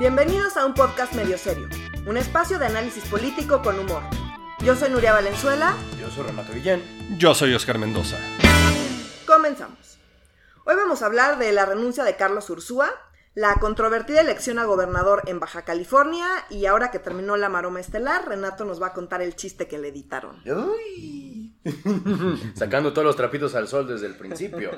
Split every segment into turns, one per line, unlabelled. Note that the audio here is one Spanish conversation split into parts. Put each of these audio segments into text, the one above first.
Bienvenidos a un podcast medio serio, un espacio de análisis político con humor. Yo soy Nuria Valenzuela.
Yo soy Renato Guillén.
Yo soy Oscar Mendoza.
Comenzamos. Hoy vamos a hablar de la renuncia de Carlos Ursúa, la controvertida elección a gobernador en Baja California y ahora que terminó la maroma estelar, Renato nos va a contar el chiste que le editaron.
Uy. Sacando todos los trapitos al sol desde el principio.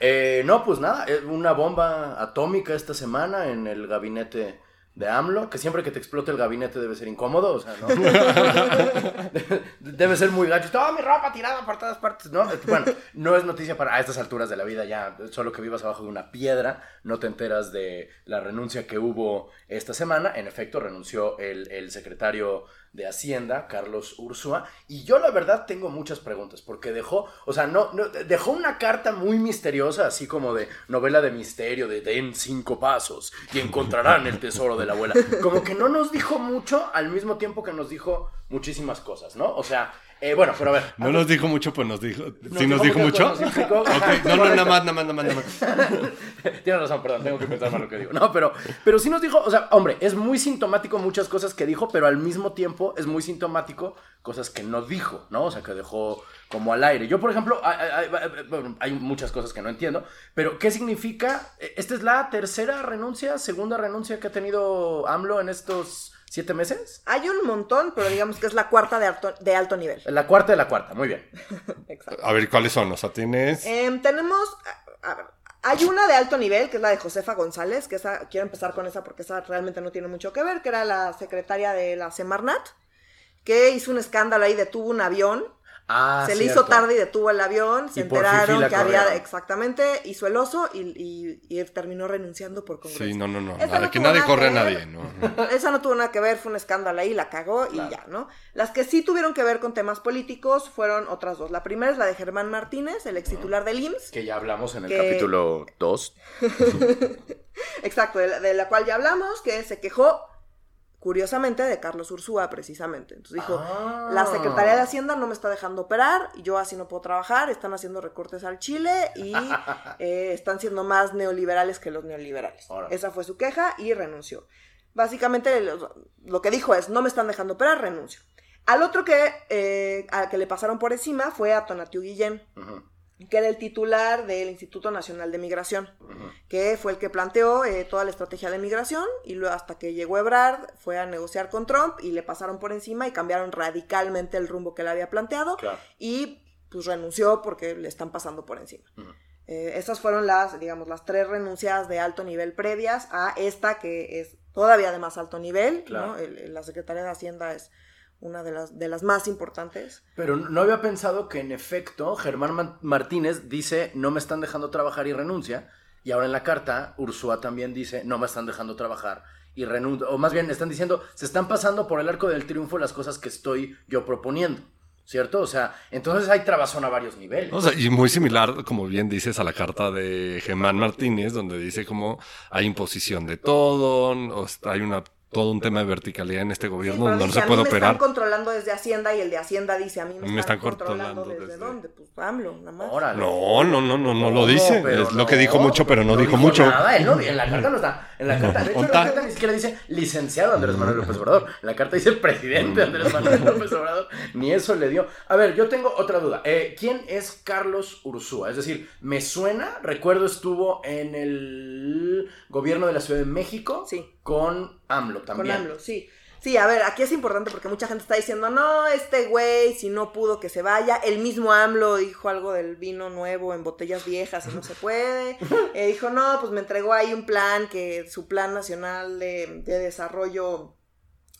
Eh, no, pues nada, una bomba atómica esta semana en el gabinete de AMLO, que siempre que te explote el gabinete debe ser incómodo, o sea, ¿no? debe ser muy gacho. Toda mi ropa tirada por todas partes, ¿no? Bueno, no es noticia para a estas alturas de la vida ya, solo que vivas abajo de una piedra, no te enteras de la renuncia que hubo esta semana. En efecto, renunció el, el secretario de Hacienda, Carlos Ursúa, y yo la verdad tengo muchas preguntas, porque dejó, o sea, no, no dejó una carta muy misteriosa, así como de novela de misterio, de den cinco pasos y encontrarán el tesoro de la abuela. Como que no nos dijo mucho al mismo tiempo que nos dijo muchísimas cosas, ¿no? O sea, eh, bueno, pero a ver.
No nos dijo mucho, pues nos dijo. ¿Sí nos dijo mucho? No, no, nada más, nada más, nada más.
Tienes razón, perdón, tengo que pensar más lo que digo. No, pero, pero sí nos dijo, o sea, hombre, es muy sintomático muchas cosas que dijo, pero al mismo tiempo es muy sintomático cosas que no dijo, ¿no? O sea, que dejó como al aire. Yo, por ejemplo, hay, hay, muchas cosas que no entiendo, pero ¿qué significa? Esta es la tercera renuncia, segunda renuncia que ha tenido AMLO en estos ¿Siete meses?
Hay un montón, pero digamos que es la cuarta de alto, de alto nivel.
La cuarta de la cuarta, muy bien.
A ver, ¿cuáles son? O sea, tienes...
Em, tenemos... A ver, hay una de alto nivel, que es la de Josefa González, que esa, quiero empezar con esa porque esa realmente no tiene mucho que ver, que era la secretaria de la Semarnat, que hizo un escándalo ahí, detuvo un avión
Ah,
se le hizo tarde y detuvo el avión, se enteraron que había exactamente, hizo el oso y, terminó renunciando por Congreso.
Sí, no, no, no, Para que nadie corre a nadie, ¿no?
Esa no tuvo nada que ver, fue un escándalo ahí, la cagó y ya, ¿no? Las que sí tuvieron que ver con temas políticos fueron otras dos. La primera es la de Germán Martínez, el ex titular del IMSS.
Que ya hablamos en el capítulo 2.
Exacto, de la cual ya hablamos, que se quejó curiosamente de Carlos Ursúa precisamente. Entonces dijo, la ah. Secretaría de Hacienda no me está dejando operar, yo así no puedo trabajar, están haciendo recortes al Chile y eh, están siendo más neoliberales que los neoliberales. Esa fue su queja y renunció. Básicamente lo, que dijo es, no me están dejando operar, renuncio. Al otro que, eh, al que le pasaron por encima fue a Tonatiu Guillén que era el titular del Instituto Nacional de Migración, que fue el que planteó eh, toda la estrategia de migración y luego hasta que llegó Ebrard fue a negociar con Trump y le pasaron por encima y cambiaron radicalmente el rumbo que le había planteado y pues renunció porque le están pasando por encima. Eh, estas fueron las, digamos, las tres renuncias de alto nivel previas a esta que es todavía de más alto nivel, la Secretaría de Hacienda es una de las, de las más importantes.
Pero no había pensado que en efecto Germán Martínez dice no me están dejando trabajar y renuncia. Y ahora en la carta Ursúa también dice no me están dejando trabajar y renuncia. O más bien están diciendo se están pasando por el arco del triunfo las cosas que estoy yo proponiendo. ¿Cierto? O sea, entonces hay trabazón a varios niveles.
O sea, y muy similar, como bien dices, a la carta de Germán Martínez, donde dice como hay imposición de todo, o hay una todo un tema de verticalidad en este gobierno donde no se puede operar. Me
están controlando desde Hacienda y el de Hacienda dice a mí me, están, controlando, desde, dónde, pues AMLO, nada más.
No, no, no, no, no, lo dice. es lo que dijo mucho, pero no, dijo, mucho.
Nada, él no, en la carta no está. En la carta, de hecho, la carta ni siquiera dice licenciado Andrés Manuel López Obrador. En la carta dice presidente Andrés Manuel López Obrador. Ni eso le dio. A ver, yo tengo otra duda. Eh, ¿Quién es Carlos Ursúa? Es decir, me suena, recuerdo estuvo en el gobierno de la Ciudad de México.
Sí
con AMLO también.
Con AMLO, sí. Sí, a ver, aquí es importante porque mucha gente está diciendo, no, este güey, si no pudo que se vaya. El mismo AMLO dijo algo del vino nuevo en botellas viejas y no se puede. Eh, dijo, no, pues me entregó ahí un plan, que su plan nacional de, de desarrollo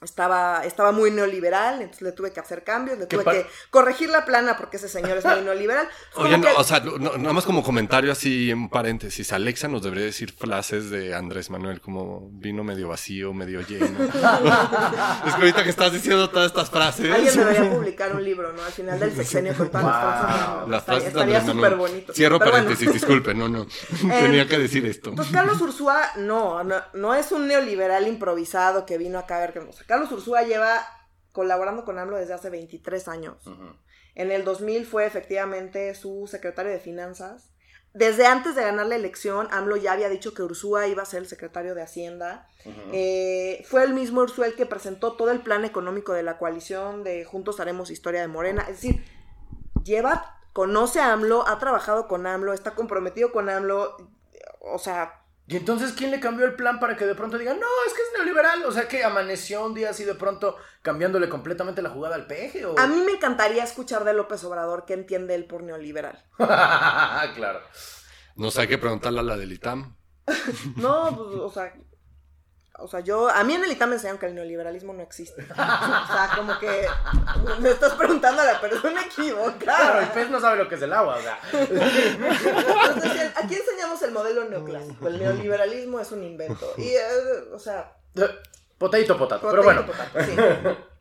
estaba, estaba muy neoliberal, entonces le tuve que hacer cambios, le tuve que corregir la plana porque ese señor es muy neoliberal.
Oye, o sea, nada más como comentario así en paréntesis, Alexa nos debería decir frases de Andrés Manuel como vino medio vacío, medio lleno. es que ahorita que estás diciendo todas estas frases.
Alguien debería publicar un libro, ¿no? Al final del sexenio con todas las frases. estaría súper bonito.
Cierro paréntesis, disculpe, no, no. Eh, Tenía que decir esto.
Pues Carlos Ursúa, no, no, es un neoliberal improvisado que vino acá a ver qué nos Carlos Ursúa lleva colaborando con AMLO desde hace 23 años. En el 2000 fue efectivamente su secretario de finanzas. desde antes de ganar la elección, AMLO ya había dicho que Ursúa iba a ser el secretario de Hacienda. Eh, fue el mismo Ursúa el que presentó todo el plan económico de la coalición de Juntos Haremos Historia de Morena. Es decir, lleva, conoce a AMLO, ha trabajado con AMLO, está comprometido con AMLO. O sea,
Y entonces, ¿quién le cambió el plan para que de pronto digan, no, es que es neoliberal? O sea, que amaneció un día así de pronto cambiándole completamente la jugada al peje. ¿o?
a mí me encantaría escuchar de López Obrador qué entiende él por neoliberal.
claro.
No sé, hay que preguntarle a la del ITAM.
No, pues, o sea, o sea, yo, a mí en el ITAM me enseñaron que el neoliberalismo no existe. O sea, como que me estás preguntando a la persona
Claro, el
equivocada.
pez no sabe lo que es el agua, o sea.
Entonces, aquí enseñamos el modelo neoclásico. El neoliberalismo es un invento. Y, eh, o sea,
Potato, potato. Pero
potato,
bueno.
potato, sí.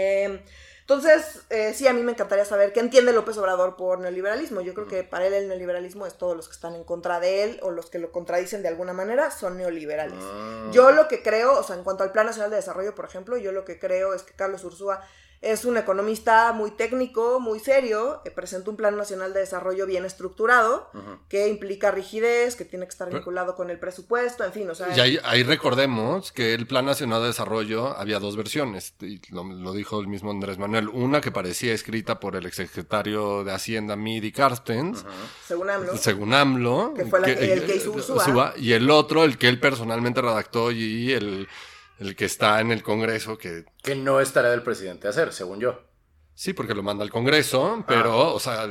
Eh, entonces, eh, sí, a mí me encantaría saber qué entiende López Obrador por neoliberalismo. Yo creo que para él el neoliberalismo es todos los que están en contra de él o los que lo contradicen de alguna manera son neoliberales.
Mm.
Yo lo que creo, o sea, en cuanto al Plan Nacional de Desarrollo, por ejemplo, yo lo que creo es que Carlos Ursúa es un economista muy técnico, muy serio, eh, presenta un Plan Nacional de Desarrollo bien estructurado, que implica rigidez, que tiene que estar vinculado con el presupuesto, en fin, o sea...
Y ahí, ahí recordemos que el Plan Nacional de Desarrollo había dos versiones, y lo, lo dijo el mismo Andrés Manuel. Una que parecía escrita por el exsecretario de Hacienda Midi Carstens,
según AMLO.
según AMLO.
Que fue la que- el que hizo Ursúa.
Ursúa, Y el otro, el que él personalmente redactó y el, el que está en el Congreso, que
Que no es tarea del presidente hacer, según yo.
sí, porque lo manda al Congreso, pero, o sea,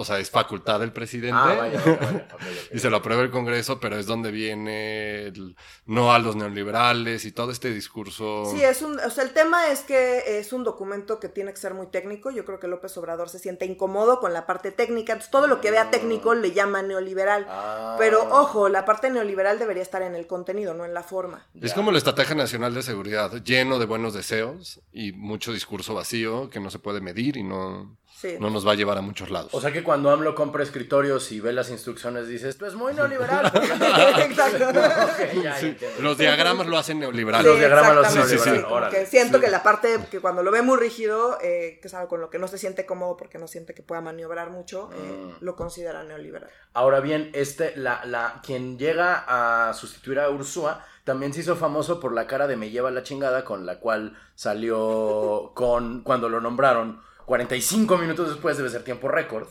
o sea, es facultad del presidente.
Ah, vaya, vaya, vaya. Ok, ok.
Y se lo aprueba el Congreso, pero es donde viene el no a los neoliberales y todo este discurso.
Sí, es un, o sea, el tema es que es un documento que tiene que ser muy técnico. Yo creo que López Obrador se siente incómodo con la parte técnica. Entonces, todo lo que vea técnico le llama neoliberal.
Ah.
Pero ojo, la parte neoliberal debería estar en el contenido, no en la forma.
Es
Ya.
como la Estrategia Nacional de Seguridad, lleno de buenos deseos y mucho discurso vacío que no se puede medir y no,
Sí.
no nos va a llevar a muchos lados.
O sea que cuando AMLO compra escritorios y ve las instrucciones, dices, esto es muy neoliberal.
Exacto.
Ok, ya,
Sí,
entiendo.
los diagramas lo hacen neoliberal.
Los diagramas
exactamente,
hacen
sí,
neoliberal,
que siento
Sí.
que la parte que cuando lo ve muy rígido, eh, que es algo con lo que no se siente cómodo porque no siente que pueda maniobrar mucho, eh,
Mm.
lo considera neoliberal.
Ahora bien, este, la, la, quien llega a sustituir a Ursúa también se hizo famoso por la cara de me lleva la chingada con la cual salió con cuando lo nombraron 45 minutos después, debe ser tiempo récord,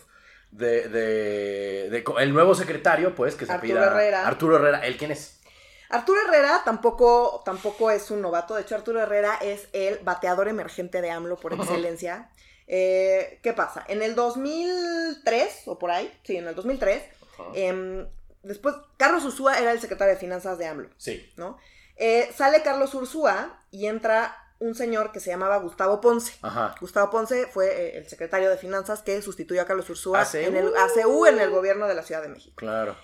de, de, de co- el nuevo secretario, pues, que se
Arturo
pida
Herrera.
Arturo Herrera, ¿él quién es?
Arturo Herrera tampoco, tampoco es un novato. De hecho, Arturo Herrera es el bateador emergente de AMLO por excelencia. Eh, ¿Qué pasa? En el 2003, o por ahí, sí, en el 2003, em, después, Carlos Ursúa era el secretario de Finanzas de AMLO,
Sí.
¿no? Eh, sale Carlos Ursúa y entra un señor que se llamaba Gustavo Ponce.
Ajá.
Gustavo Ponce fue eh, el secretario de Finanzas que sustituyó a Carlos Ursúa
ACU.
en el ACU en el gobierno de la Ciudad de México.
Claro.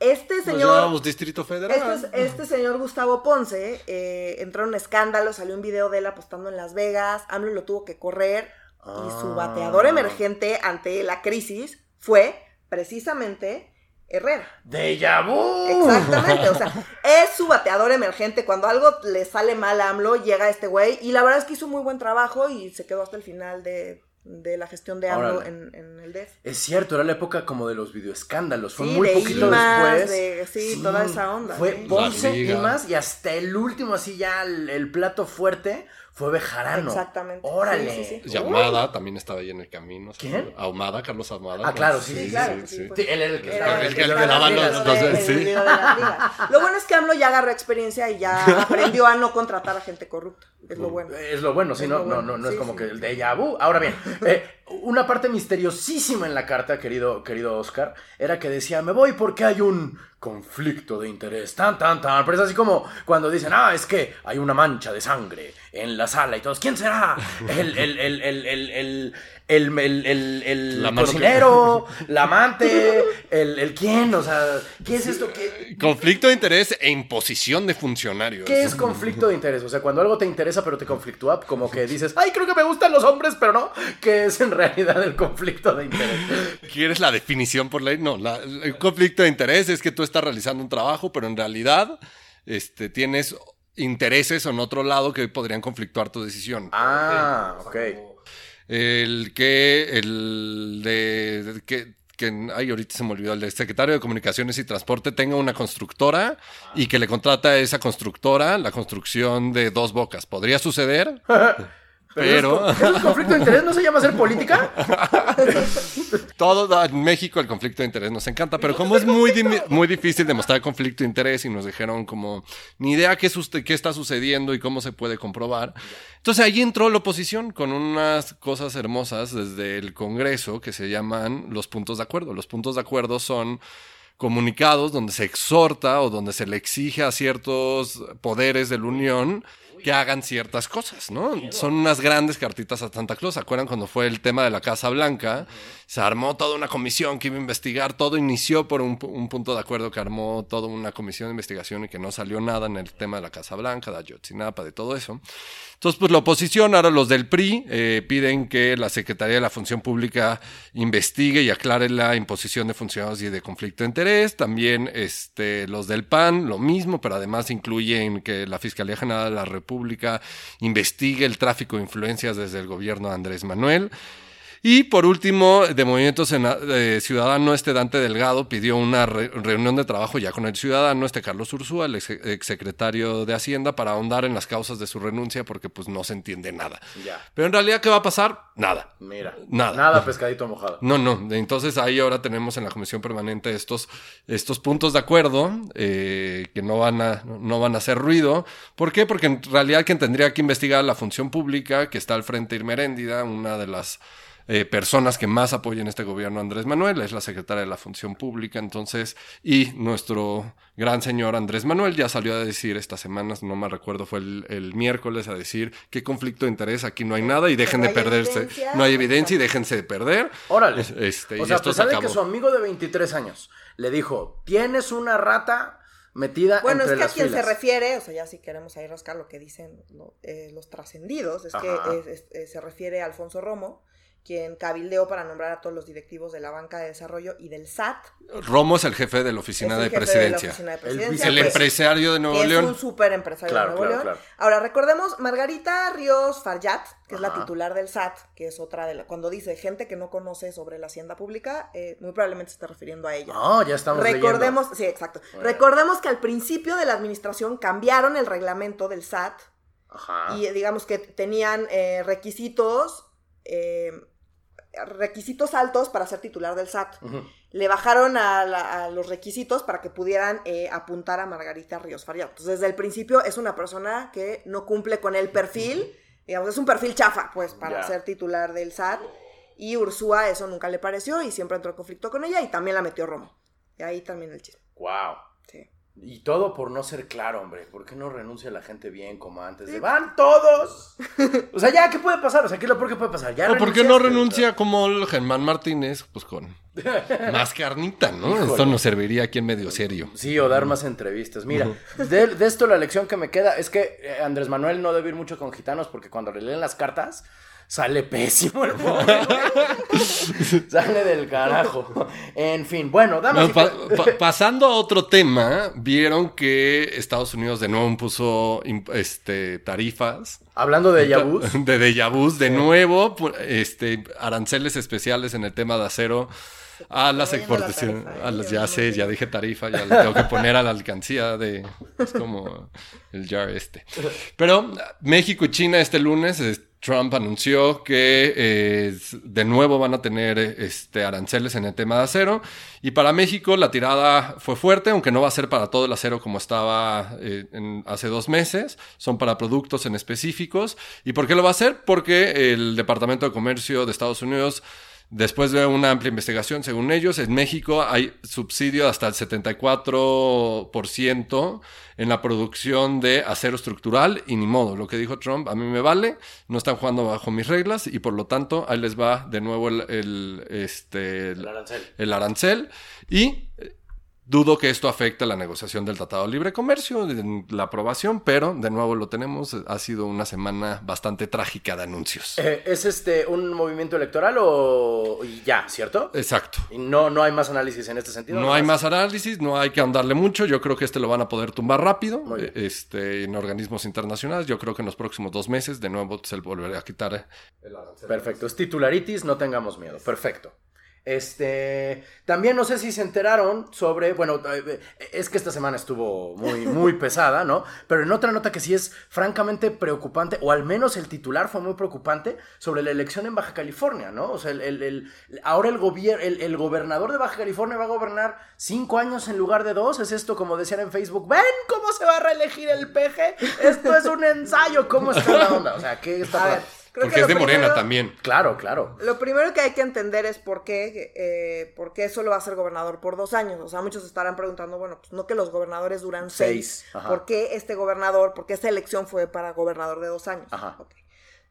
Este
Nos
señor...
llamamos Distrito Federal.
Este, es- este señor Gustavo Ponce eh, entró en un escándalo, salió un video de él apostando en Las Vegas, AMLO lo tuvo que correr y su
Ah.
bateador emergente ante la crisis fue precisamente Herrera.
¡Deja vu!
Exactamente, o sea, es su bateador emergente. Cuando algo le sale mal a AMLO, llega este güey y la verdad es que hizo muy buen trabajo y se quedó hasta el final de, de la gestión de AMLO en, en el DEF.
Es cierto, era la época como de los videoescándalos. Fue
Sí,
muy
de
poquito
Imas,
después.
de- sí, toda esa onda,
Fue
sí.
Ponce,
La Liga.
Imas y hasta el último, así ya el, el plato fuerte fue Bejarano.
Exactamente.
Órale.
Sí, sí, sí.
Y Ahumada también estaba ahí en el camino.
¿Quién?
Ahumada, Carlos Ahumada.
Ah, claro, sí, sí,
claro,
sí,
sí,
sí.
pues.
Él era el que estaba.
el que le daban
en
los-
de-
sí.
de. Lo bueno es que AMLO ya agarró experiencia y ya aprendió a no contratar a gente corrupta. Es lo bueno.
Es lo bueno, sí, no, no, no, no es como
sí.
que el déjà vu. Ahora bien, eh, una parte misteriosísima en la carta, querido, querido Oscar, era que decía, me voy porque hay un conflicto de interés, tan, tan, tan. Pero es así como cuando dicen, ah, es que hay una mancha de sangre en la sala y todos, ¿quién será? El, el, el, el, el, el, el, el,
La
cocinero, la amante, el, el quién, o sea, ¿qué es esto? ¿Qué,
Conflicto de interés e imposición de funcionarios.
¿Qué es conflicto de interés? O sea, cuando algo te interesa pero te conflictúa, como que dices, ay, creo que me gustan los hombres, pero no. ¿Qué es en realidad el conflicto de interés?
¿Quieres la definición por ley? No, la- el conflicto de interés es que tú estás realizando un trabajo, pero en realidad este, tienes intereses en otro lado que podrían conflictuar tu decisión.
Ah, ok.
El que, el de, de que, que ay, ahorita se me olvidó, el secretario de Comunicaciones y Transporte tenga una constructora y que le contrata a esa constructora la construcción de dos bocas. ¿Podría suceder? Pero...
¿Es un conflicto de interés? ¿No se llama hacer política?
Todo en México el conflicto de interés nos encanta, pero como es muy, muy difícil demostrar conflicto de interés y nos dijeron como ni idea qué, qué está sucediendo y cómo se puede comprobar. Entonces ahí entró la oposición con unas cosas hermosas desde el Congreso que se llaman los puntos de acuerdo. Los puntos de acuerdo son comunicados donde se exhorta o donde se le exige a ciertos poderes de la Unión que hagan ciertas cosas, ¿no? Son unas grandes cartitas a Santa Claus. ¿Se acuerdan cuando fue el tema de la Casa Blanca? Se armó toda una comisión que iba a investigar. Todo inició por un, punto de acuerdo que armó toda una comisión de investigación y que no salió nada en el tema de la Casa Blanca, de Ayotzinapa, de todo eso. Entonces, pues la oposición, ahora los del PRI, eh, piden que la Secretaría de la Función Pública investigue y aclare la imposición de funcionarios y de conflicto de interés. También este, los del PAN, lo mismo, pero además incluyen que la Fiscalía General de la República investigue el tráfico de influencias desde el gobierno de Andrés Manuel. Y por último, de Movimiento Ciudadano, este Dante Delgado pidió una reunión de trabajo ya con el ciudadano, este Carlos Ursúa, el exsecretario de Hacienda, para ahondar en las causas de su renuncia porque pues no se entiende nada. Pero en realidad, ¿qué va a pasar? Nada.
Mira. Nada. Nada pescadito mojado.
No, no. Entonces ahí ahora tenemos en la Comisión Permanente estos, estos puntos de acuerdo eh, que no van, a, no van a hacer ruido. ¿Por qué? Porque en realidad quien tendría que investigar la función pública, que está al frente Irmeréndida, una de las eh, personas que más apoyan este gobierno Andrés Manuel, es la secretaria de la Función Pública, entonces, y nuestro gran señor Andrés Manuel ya salió a decir estas semanas, no me recuerdo, fue el, miércoles, a decir qué conflicto de interés, aquí no hay nada y dejen de perderse, no hay evidencia y déjense de perder.
Órale. Este, o sea, esto pues que su amigo de 23 años le dijo, tienes una rata metida
bueno,
es
que
a
quien se refiere, o sea, ya si queremos ahí rascar lo que dicen eh, los trascendidos, es que se refiere a Alfonso Romo, quien cabildeó para nombrar a todos los directivos de la banca de desarrollo y del SAT.
Romo es el jefe de la oficina, de, presidencia. el, pues, empresario de Nuevo León.
Es un súper empresario de Nuevo León. Ahora, recordemos, Margarita Ríos Farjat, que es la titular del SAT, que es otra de la... Cuando dice gente que no conoce sobre la hacienda pública, eh, muy probablemente se está refiriendo a ella.
Ah, ya estamos
Recordemos, sí, exacto. Recordemos que al principio de la administración cambiaron el reglamento del SAT. Ajá. Y digamos que tenían eh, requisitos eh, requisitos altos para ser titular del SAT. Le bajaron a, los requisitos para que pudieran eh, apuntar a Margarita Ríos Fariado. Entonces, desde el principio es una persona que no cumple con el perfil, digamos, es un perfil chafa, pues, para ser titular del SAT. Y Ursúa eso nunca le pareció y siempre entró en conflicto con ella y también la metió Romo. Y ahí también el chisme.
Wow. Y todo por no ser claro, hombre. ¿Por qué no renuncia la gente bien como antes? De, ¡Van todos! o sea, ya, ¿qué puede pasar? O sea, ¿qué es lo peor que puede pasar? ¿Ya
¿O por qué no renuncia como el Germán Martínez? Pues con más carnita, ¿no? Esto nos serviría aquí en medio serio.
Sí, o dar más entrevistas. Mira, de, de, esto la lección que me queda es que eh, Andrés Manuel no debe ir mucho con gitanos porque cuando le leen las cartas sale pésimo el sale del carajo. En fin, bueno, dame.
pasando a otro tema, vieron que Estados Unidos de nuevo puso este, tarifas.
Hablando de Yabús.
De Deyabús, de nuevo, este, aranceles especiales en el tema de acero a las exportaciones. A las, ya sé, ya dije tarifa, ya le tengo que poner a la alcancía de. Es como el jar este. Pero México y China este lunes Trump anunció que eh, de nuevo van a tener este, aranceles en el tema de acero. Y para México la tirada fue fuerte, aunque no va a ser para todo el acero como estaba eh, hace dos meses. Son para productos en específicos. ¿Y por qué lo va a hacer? Porque el Departamento de Comercio de Estados Unidos Después de una amplia investigación, según ellos, en México hay subsidio hasta el 74% en la producción de acero estructural y ni modo. Lo que dijo Trump, a mí me vale, no están jugando bajo mis reglas y por lo tanto ahí les va de nuevo el, este,
arancel.
el arancel. Y Dudo que esto afecte la negociación del Tratado de Libre Comercio, la aprobación, pero de nuevo lo tenemos. Ha sido una semana bastante trágica de anuncios.
Eh, ¿Es este un movimiento electoral o ya, cierto?
Exacto.
Y no, no hay más análisis en este sentido.
No, hay más análisis, no hay que andarle mucho. Yo creo que este lo van a poder tumbar rápido este, en organismos internacionales. Yo creo que en los próximos dos meses de nuevo se volverá a quitar
el Perfecto. Es titularitis, no tengamos miedo. Perfecto. Este, también no sé si se enteraron sobre, bueno, eh, es que esta semana estuvo muy, muy pesada, ¿no? Pero en otra nota que sí es francamente preocupante, o al menos el titular fue muy preocupante, sobre la elección en Baja California, ¿no? O sea, el, el- el- ahora el, gobier- el, el gobernador de Baja California va a gobernar cinco años en lugar de dos. Es esto, como decían en Facebook, ven cómo se va a reelegir el peje. Esto es un ensayo, ¿cómo está la onda? O sea, ¿qué está?
Creo
Porque
que
es
lo
de Morena
primero-
también.
Claro, claro.
Lo primero que hay que entender es por qué, eh, por qué solo va a ser gobernador por dos años. O sea, muchos estarán preguntando, bueno, pues no que los gobernadores duran seis.
Seis.
¿Por qué este gobernador, por qué esta elección fue para gobernador de dos años?
Ajá.
Ok.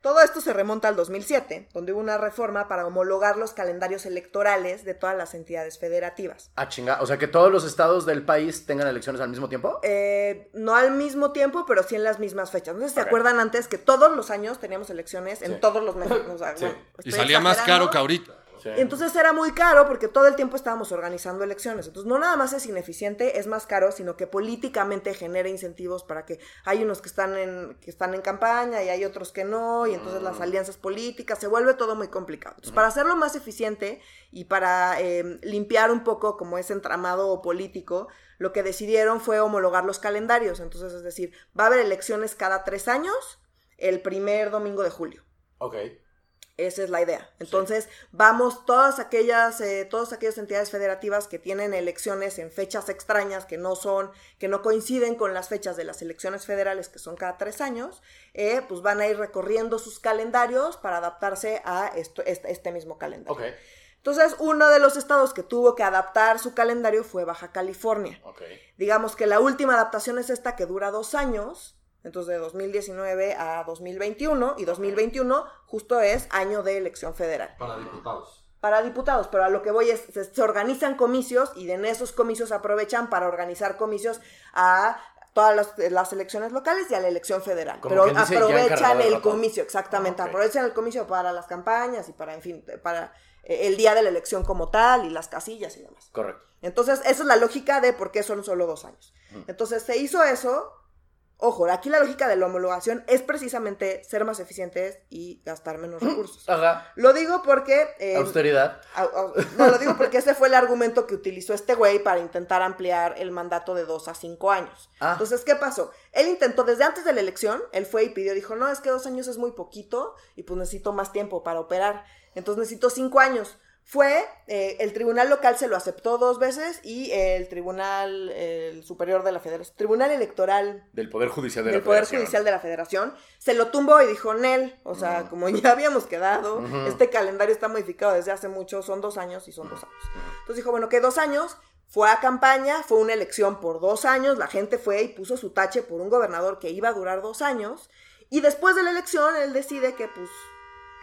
Todo esto se remonta al 2007, donde hubo una reforma para homologar los calendarios electorales de todas las entidades federativas.
Ah, chinga. O sea, que todos los estados del país tengan elecciones al mismo tiempo.
Eh, no al mismo tiempo, pero sí en las mismas fechas. No sé si se acuerdan antes que todos los años teníamos elecciones en
Sí.
todos los meses. O sea,
Sí.
bueno,
Y salía más
exagerando.
caro que ahorita.
Sí.
Entonces era muy caro porque todo el tiempo estábamos organizando elecciones. Entonces no nada más es ineficiente, es más caro, sino que políticamente genera incentivos para que hay unos que están en, que están en campaña y hay otros que no, y entonces las alianzas políticas, se vuelve todo muy complicado. Entonces para hacerlo más eficiente y para eh, limpiar un poco como ese entramado político, lo que decidieron fue homologar los calendarios. Entonces es decir, va a haber elecciones cada tres años, el primer domingo de julio.
Ok.
Esa es la idea. Entonces, vamos, todas aquellas, eh, todas aquellas entidades federativas que tienen elecciones en fechas extrañas que no son, que no coinciden con las fechas de las elecciones federales, que son cada tres años, eh, pues van a ir recorriendo sus calendarios para adaptarse a esto, este, este mismo calendario. Entonces, uno de los estados que tuvo que adaptar su calendario fue Baja California.
Ok.
Digamos que la última adaptación es esta que dura dos años, entonces de 2019 a 2021, y 2021 justo es año de elección federal.
Para diputados.
Para diputados, pero a lo que voy es, se, se organizan comicios y en esos comicios aprovechan para organizar comicios a todas las, las elecciones locales y a la elección federal.
Como
Pero
dice,
aprovechan el comicio, exactamente,
Ah,
aprovechan el comicio para las campañas y para, en fin, para eh, el día de la elección como tal y las casillas y demás.
Correcto.
Entonces, esa es la lógica de por qué son solo dos años. Entonces, se hizo eso. Ojo, aquí la lógica de la homologación es precisamente ser más eficientes y gastar menos recursos.
Ajá.
Lo digo porque... eh,
Austeridad.
au- au- no, lo digo porque ese fue el argumento que utilizó este güey para intentar ampliar el mandato de dos a cinco años.
Ah.
Entonces, ¿qué pasó? Él intentó, desde antes de la elección, él fue y pidió, dijo, no, es que dos años es muy poquito y pues necesito más tiempo para operar. Entonces necesito cinco años. Fue, eh, el tribunal local se lo aceptó dos veces y el tribunal el superior de la federación, tribunal electoral
Del Poder Judicial de
del
la
Poder
Federación.
Judicial de la Federación, se lo tumbó y dijo, Nel, o sea, como ya habíamos quedado, este calendario está modificado desde hace mucho, son dos años y son dos años. Entonces dijo, bueno, que dos años, fue a campaña, fue una elección por dos años, la gente fue y puso su tache por un gobernador que iba a durar dos años, y después de la elección él decide que pues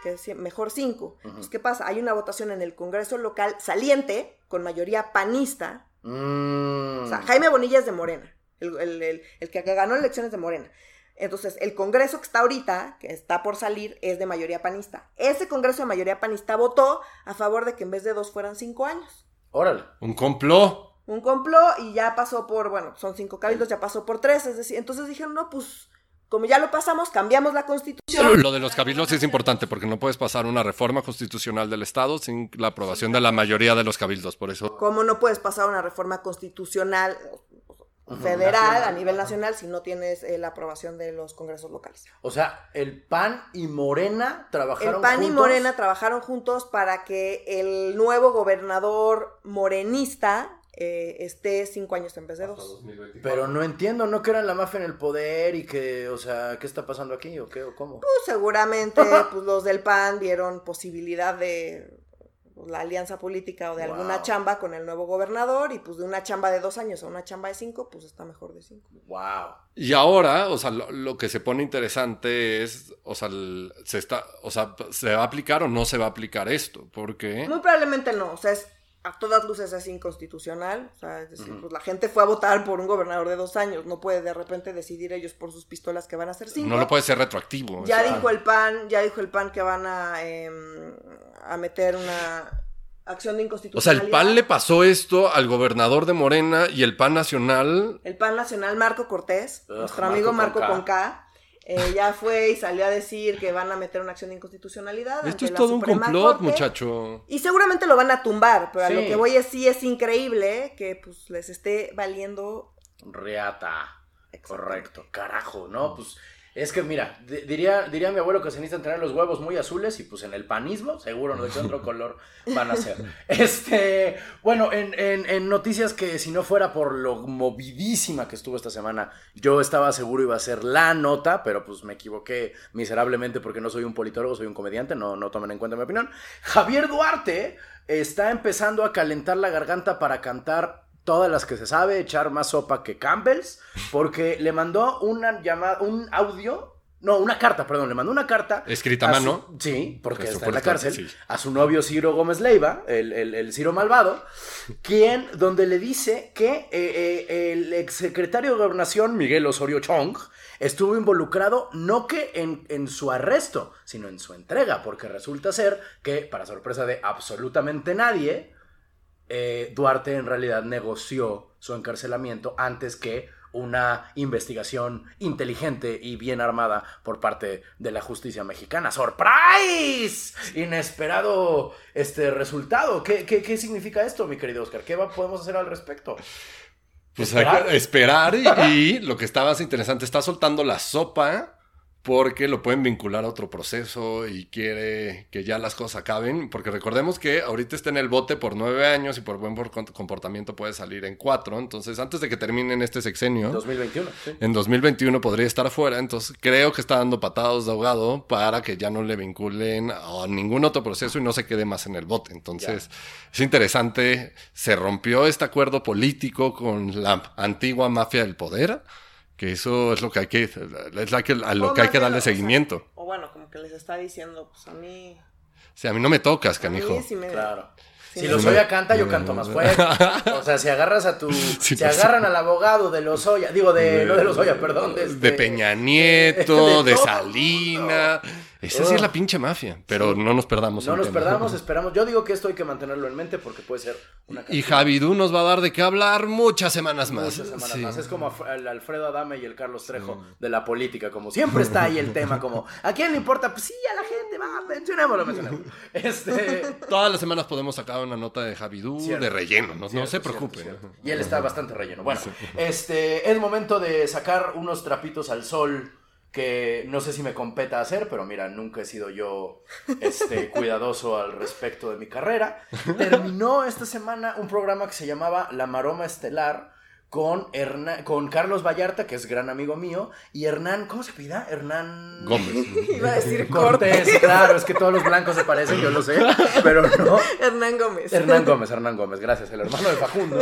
que mejor cinco. Entonces, ¿qué pasa? Hay una votación en el Congreso local saliente, con mayoría panista,
Mm.
o sea, Jaime Bonilla es de Morena, el, el- el- el que ganó elecciones de Morena. Entonces, el Congreso que está ahorita, que está por salir, es de mayoría panista. Ese Congreso de mayoría panista votó a favor de que en vez de dos fueran cinco años.
Órale.
Un complot.
Un complot y ya pasó por, bueno, son cinco cabildos, ya pasó por tres. Es decir, entonces dijeron, no, pues, como ya lo pasamos, cambiamos la constitución.
Lo de los cabildos es importante porque no puedes pasar una reforma constitucional del Estado sin la aprobación de la mayoría de los cabildos. Por eso
¿Cómo no puedes pasar una reforma constitucional federal a nivel nacional si no tienes eh, la aprobación de los congresos locales?
O sea, el PAN y Morena trabajaron
El PAN y
juntos.
Morena trabajaron juntos para que el nuevo gobernador morenista eh, esté cinco años en vez de dos.
2024.
Pero no entiendo, ¿no que eran la mafia en el poder y que, o sea, ¿qué está pasando aquí o qué o cómo?
Pues seguramente pues, los del PAN vieron posibilidad de pues, la alianza política o de alguna
Wow.
chamba con el nuevo gobernador y pues de una chamba de dos años a una chamba de cinco, pues está mejor de cinco.
Wow.
Y ahora, o sea, lo, lo que se pone interesante es, o sea, el- se está, o sea, se va a aplicar o no se va a aplicar esto, porque
Muy probablemente no, o sea, es, a todas luces es inconstitucional, o sea, es decir, pues la gente fue a votar por un gobernador de dos años, no puede de repente decidir ellos por sus pistolas que van a ser cinco.
no lo puede ser retroactivo. o
Ya
sea,
dijo el PAN, ya dijo el PAN que van a, em, a meter una acción de
O sea,
inconstitucionalidad.
el PAN le pasó esto al gobernador de Morena y el PAN nacional.
El PAN nacional Marco Cortés,
Ugh,
nuestro
Marco
amigo
con
Marco
K.
eh, ya fue y salió a decir que van a meter una acción de inconstitucionalidad.
Esto
ante
es
la
todo un complot,
Corte.
muchacho.
Y seguramente lo van a tumbar, pero a lo que voy es sí es increíble que pues les esté valiendo.
Reata. Correcto. Carajo, ¿no? Pues es que mira, di- diría, diría mi abuelo que se necesitan tener los huevos muy azules y pues en el panismo seguro no de qué otro color van a ser. Este, bueno, en, en- en noticias que si no fuera por lo movidísima que estuvo esta semana, yo estaba seguro iba a ser la nota, pero pues me equivoqué miserablemente porque no soy un politólogo, soy un comediante, no, no tomen en cuenta mi opinión. Javier Duarte está empezando a calentar la garganta para cantar todas las que se sabe, echar más sopa que Campbell's, porque le mandó una llamada, un audio, no, una carta, perdón, le mandó una carta.
Escrita a
su-
mano.
sí, porque
Por
está en la cárcel,
sí.
a su novio Ciro Gómez Leiva, el, el, el Ciro Malvado, quien, donde le dice que eh, eh, el exsecretario de Gobernación, Miguel Osorio Chong, estuvo involucrado no que en, en su arresto, sino en su entrega, porque resulta ser que, para sorpresa de absolutamente nadie, eh, Duarte en realidad negoció su encarcelamiento antes que una investigación inteligente y bien armada por parte de la justicia mexicana. ¡Surprise! Inesperado este resultado. ¿Qué, qué, qué significa esto, mi querido Oscar? ¿Qué va- podemos hacer al respecto?
Pues
Esperar.
hay que esperar y, y lo que está más interesante, está soltando la sopa porque lo pueden vincular a otro proceso y quiere que ya las cosas acaben, porque recordemos que ahorita está en el bote por nueve años y por buen por- comportamiento puede salir en cuatro, entonces antes de que terminen este sexenio,
2021. sí.
en 2021 podría estar fuera, entonces creo que está dando patados de ahogado para que ya no le vinculen a ningún otro proceso y no se quede más en el bote. Entonces es interesante, se rompió este acuerdo político con la antigua mafia del poder, que eso es lo que hay que, es la que- a lo
O
que hay que darle
o sea,
seguimiento.
O bueno, como que les está diciendo, pues a mí.
O sea, a mí no me tocas,
A
canijo.
mí sí me.
Claro.
Sí,
si
me-
Lozoya canta, yo canto más fuerte. O sea, si agarras a tu.
Sí,
si
pues,
agarran al abogado de Lozoya, digo, de. no de Lozoya, perdón. De, este-
De Peña Nieto,
de
de, Salina. Esa sí es la pinche mafia, pero no nos perdamos.
No nos
tema.
perdamos, esperamos. Yo digo que esto hay que mantenerlo en mente porque puede ser una
Y Javidú nos va a dar de qué hablar muchas semanas más.
muchas semanas
Sí.
más. Es como el Alfredo Adame y el Carlos Trejo de la política, como siempre está ahí el tema, como ¿a quién le importa? Pues sí, a la gente, va, mencionémoslo, mencionémoslo. Este.
Todas las semanas podemos sacar una nota de Javidú
Cierto.
de relleno, no, se preocupen.
cierto. Y él está bastante relleno. Bueno, este es momento de sacar unos trapitos al sol que no sé si me competa hacer, pero mira, nunca he sido yo este, cuidadoso al respecto de mi carrera. Terminó esta semana un programa que se llamaba La Maroma Estelar con, Herna- con Carlos Vallarta, que es gran amigo mío, y Hernán, ¿cómo se pida? Hernán
Gómez.
Iba a decir
Cortés,
Cortés.
claro, es que todos los blancos se parecen, yo lo sé, pero no.
Hernán Gómez.
Hernán Gómez, Hernán Gómez, gracias, el hermano de Facundo.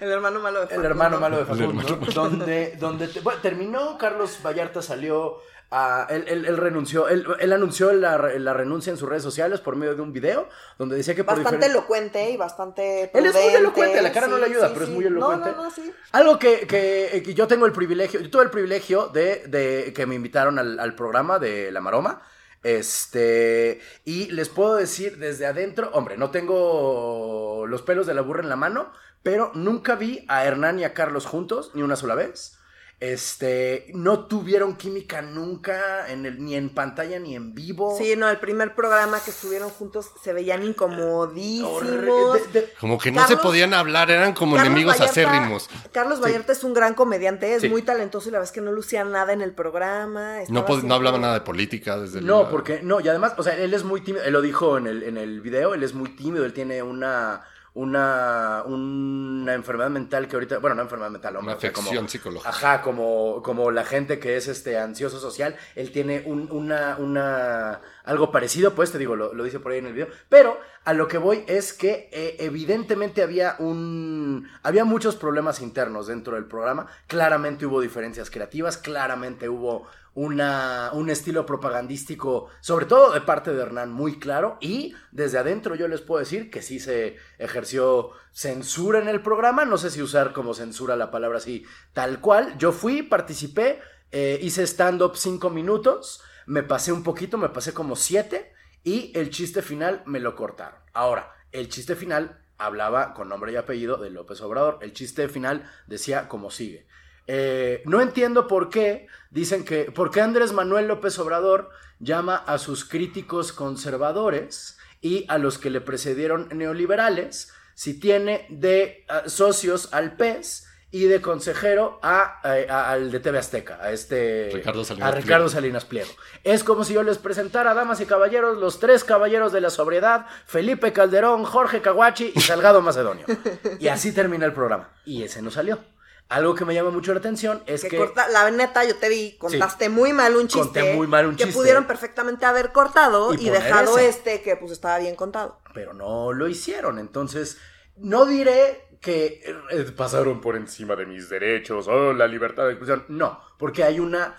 El hermano malo de
El
Facundo.
hermano malo de Facundo. Donde, donde te- bueno, terminó, Carlos Vallarta salió a. Él, él- él renunció, él, él anunció la, la renuncia en sus redes sociales por medio de un video donde decía que por
Bastante elocuente y bastante.
Él es muy elocuente, la cara no le ayuda, pero es muy elocuente.
No, no, no, sí.
Algo que, que- que yo tengo el privilegio, yo tuve el privilegio de, de que me invitaron al, al programa de La Maroma. Este, y les puedo decir desde adentro, hombre, no tengo los pelos de la burra en la mano, pero nunca vi a Hernán y a Carlos juntos, ni una sola vez. Este, no tuvieron química nunca, en el, ni en pantalla ni en vivo.
Sí, no, el primer programa que estuvieron juntos se veían incomodísimos.
Horri- de- de-
Como que no se podían hablar, eran como
Carlos
enemigos
Vallarta-
acérrimos.
Carlos Vallarta es un gran comediante, es
Sí.
muy talentoso y la verdad es que no lucía nada en el programa.
No, no hablaba nada de política desde el-
No, porque, no, y además, o sea, él es muy tímido, él lo dijo en el, en el video, él es muy tímido, él tiene una, una, una enfermedad mental que ahorita, bueno, no enfermedad mental, hombre,
Una
sea, como-
afección psicológica.
Ajá, como, como la gente que es este ansioso social, él tiene un- una, una, algo parecido, pues te digo, lo, lo dice por ahí en el video, pero a lo que voy es que eh, evidentemente había un, había muchos problemas internos dentro del programa, claramente hubo diferencias creativas, claramente hubo una, un estilo propagandístico, sobre todo de parte de Hernán, muy claro. Y desde adentro yo les puedo decir que sí se ejerció censura en el programa. No sé si usar como censura la palabra así tal cual. Yo fui, participé, eh, hice stand-up cinco minutos, me pasé un poquito, me pasé como siete. Y el chiste final me lo cortaron. Ahora, el chiste final hablaba con nombre y apellido de López Obrador. El chiste final decía como sigue. Eh, no entiendo por qué dicen que, por qué Andrés Manuel López Obrador llama a sus críticos conservadores y a los que le precedieron neoliberales si tiene de uh, socios al PES y de consejero a, a- a- al de TV Azteca, a este
Ricardo Salinas
a Ricardo. Salinas Pliego. Es como si yo les presentara, damas y caballeros, los tres caballeros de la sobriedad, Felipe Calderón, Jorge Caguachi y Salgado Macedonio. Y así termina el programa. Y ese no salió. Algo que me llama mucho la atención es
Que
que...
corta- la neta, yo te vi, contaste muy mal un chiste.
Conté muy mal un
Que
chiste.
pudieron perfectamente haber cortado
Y
dejado
ese.
este que pues estaba bien contado.
pero no lo hicieron. Entonces, no diré que eh, pasaron por encima de mis derechos o la libertad de expresión. No, porque hay una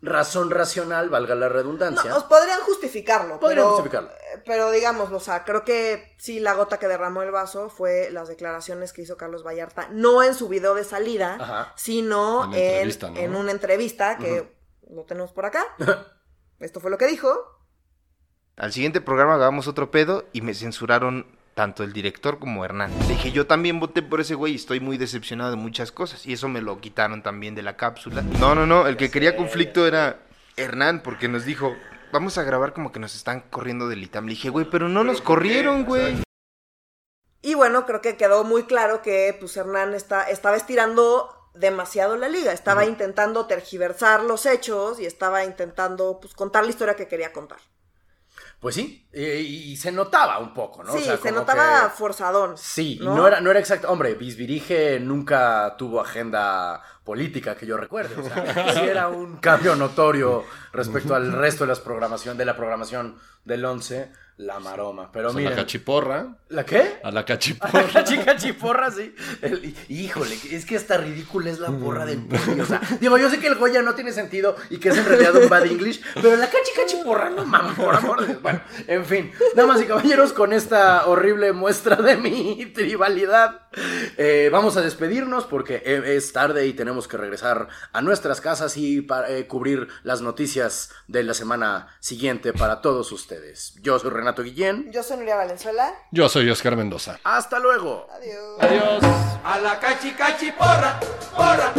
razón racional, valga la
No,
redundancia.
os podrían justificarlo.
Podrían
pero,
justificarlo.
eh, Pero digamos, o sea, creo que sí la gota que derramó el vaso fue las declaraciones que hizo Carlos Vallarta, no en su video de salida,
Ajá.
sino
En
en,
entrevista, ¿no?
en una entrevista que lo tenemos por acá. Esto fue lo que dijo.
Al siguiente programa hagamos otro pedo y me censuraron tanto el director como Hernán. Dije, yo también voté por ese güey y estoy muy decepcionado de muchas cosas. Y eso me lo quitaron también de la cápsula. No, no, no, el que quería conflicto era Hernán porque nos dijo, vamos a grabar como que nos están corriendo del ITAM. Le dije, güey, pero no nos corrieron, güey.
Y bueno, creo que quedó muy claro que pues Hernán está, estaba estirando demasiado la liga, estaba intentando tergiversar los hechos y estaba intentando pues contar la historia que quería contar.
Pues sí, eh, y, se notaba un poco, ¿no? O
sí,
sea,
se notaba
que-
forzadón.
Sí, y
¿no?
no era, no era exacto. Hombre, Bisbirige nunca tuvo agenda política que yo recuerde. O sea, sí era un cambio notorio respecto al resto de las programación, de la programación del 11, la maroma. Pero
O sea,
miren,
la cachiporra.
¿La qué?
A la
La
cachiporra.
cachica chiporra, sí. El- híjole, es que hasta ridícula es la porra del poli. O sea, digo, yo sé que el Goya no tiene sentido y que es en realidad un bad English, pero la cachica chiporra, no mames, por amor de Dios. Bueno, en fin, damas y caballeros, con esta horrible muestra de mi tribalidad, eh, vamos a despedirnos porque eh, es tarde y tenemos que regresar a nuestras casas y para, eh, cubrir las noticias de la semana siguiente para todos ustedes. Yo soy Renato Guillén.
Yo soy Nuria Valenzuela.
Yo soy Oscar Mendoza.
Hasta luego.
Adiós.
Adiós.
A la cachi cachi porra, porra,